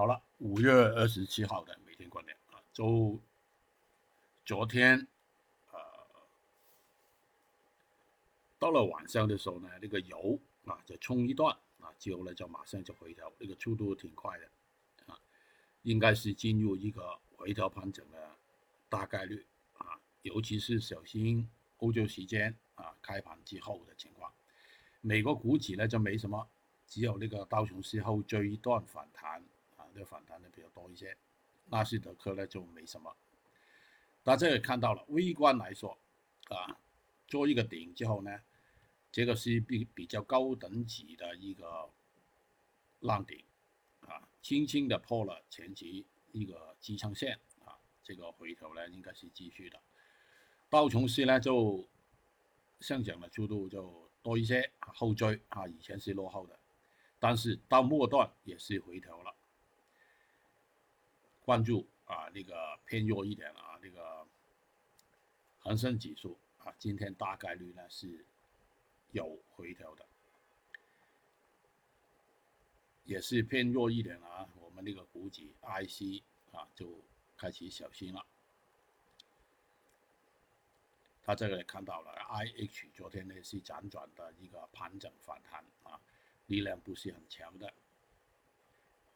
好了，五月二十七号的每天观点啊，周昨天呃到了晚上的时候呢，那个油啊就冲一段啊，之后呢就马上就回调，那个速度挺快的啊，应该是进入一个回调盘整的大概率啊，尤其是小心欧洲时间啊开盘之后的情况，美国股指呢就没什么，只有那个道琼斯后追一段反弹。的反弹的比较多一些，纳斯达克呢就没什么。大家也看到了，微观来说，啊，做一个顶之后呢，这个是比比较高等级的一个浪顶，啊，轻轻的破了前期一个支撑线，啊，这个回头呢应该是继续的。道琼斯呢就上涨的速度就多一些，后追啊，以前是落后的，但是到末段也是回调了。关注啊，那个偏弱一点啊，那个恒生指数啊，今天大概率呢是有回调的，也是偏弱一点啊。我们那个股指 IC 啊，就开始小心了。他这里看到了 IH 昨天呢是辗转的一个盘整反弹啊，力量不是很强的。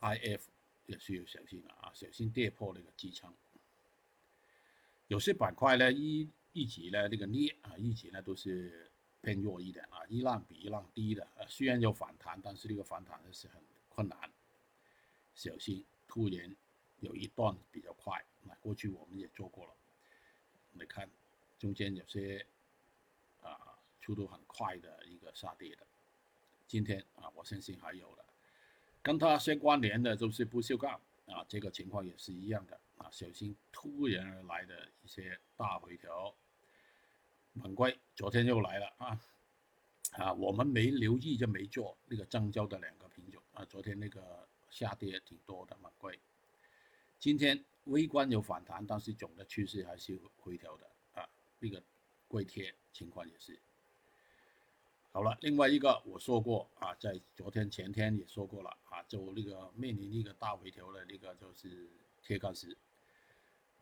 IF。也是要小心的啊，小心跌破那个支撑。有些板块呢，一一直呢那个跌啊，一直呢都是偏弱一点啊，一浪比一浪低的。呃，虽然有反弹，但是这个反弹呢是很困难，小心突然有一段比较快。那过去我们也做过了，你看中间有些啊速度很快的一个下跌的，今天啊我相信还有的。跟它相关联的就是不锈钢啊，这个情况也是一样的啊，小心突然而来的一些大回调。猛龟昨天又来了啊啊，我们没留意就没做那个正交的两个品种啊，昨天那个下跌挺多的猛龟，今天微观有反弹，但是总的趋势还是回调的啊，那个贵贴情况也是。好了，另外一个我说过啊，在昨天前天也说过了啊，就那个面临一个大回调的那个就是铁矿石，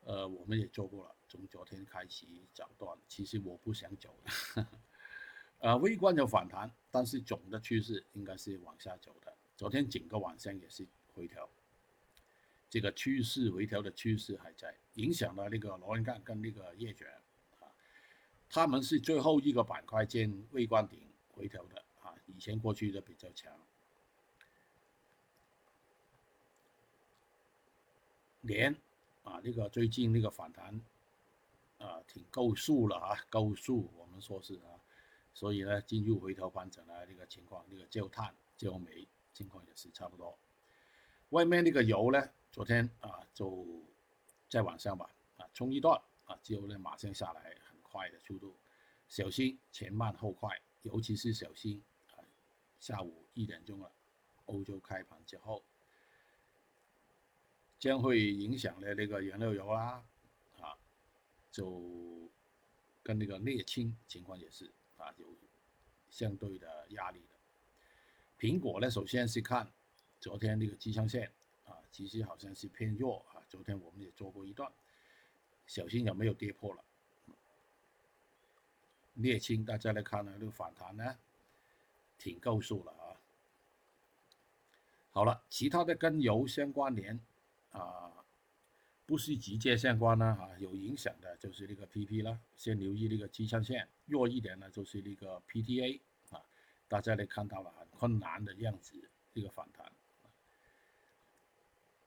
呃，我们也做过了，从昨天开始涨断，其实我不想走的，呃，微观有反弹，但是总的趋势应该是往下走的。昨天整个晚上也是回调，这个趋势回调的趋势还在，影响了那个螺纹钢跟那个叶卷啊，他们是最后一个板块见微观顶。回调的啊，以前过去的比较强。连啊，那个最近那个反弹啊，挺够数了啊，够数，我们说是啊，所以呢，进入回调盘整的这个情况，那个焦炭、焦煤情况也是差不多。外面那个油呢，昨天啊，就在晚上吧啊，冲一段啊，之后呢马上下来，很快的速度，小心前慢后快。尤其是小心啊，下午一点钟了，欧洲开盘之后，将会影响了那个原料油啦，啊，就跟那个沥青情况也是啊，有相对的压力的。苹果呢，首先是看昨天那个支撑线啊，其实好像是偏弱啊，昨天我们也做过一段，小心有没有跌破了。沥青，大家来看呢，这个反弹呢，挺够数了啊。好了，其他的跟油相关联啊，不是直接相关呢啊，有影响的就是那个 PP 了，先留意那个支撑线，弱一点呢就是那个 PTA 啊，大家来看到了很困难的样子，这个反弹。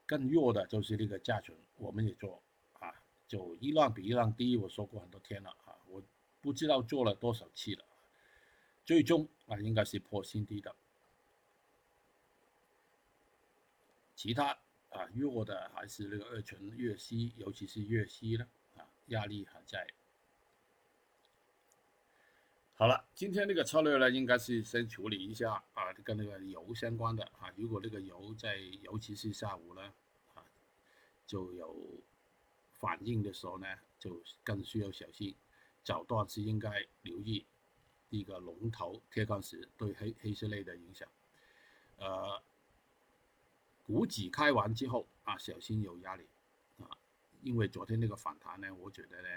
更弱的就是那个价存，我们也做啊，就一浪比一浪低，我说过很多天了，不知道做了多少期了，最终啊应该是破新低的。其他啊弱的还是那个二醇、粤西，尤其是粤西呢啊压力还在。好了，今天那个策略呢，应该是先处理一下啊跟那个油相关的啊，如果那个油在尤其是下午呢啊就有反应的时候呢，就更需要小心。早段是应该留意一个龙头铁矿石对黑黑色类的影响，呃，股指开完之后啊，小心有压力啊，因为昨天那个反弹呢，我觉得呢，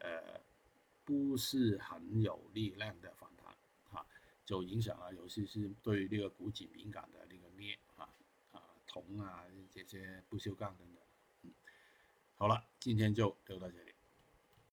呃，不是很有力量的反弹啊，就影响了，尤其是对那个股指敏感的那个镍啊啊铜啊这些不锈钢等等。嗯，好了，今天就聊到这里。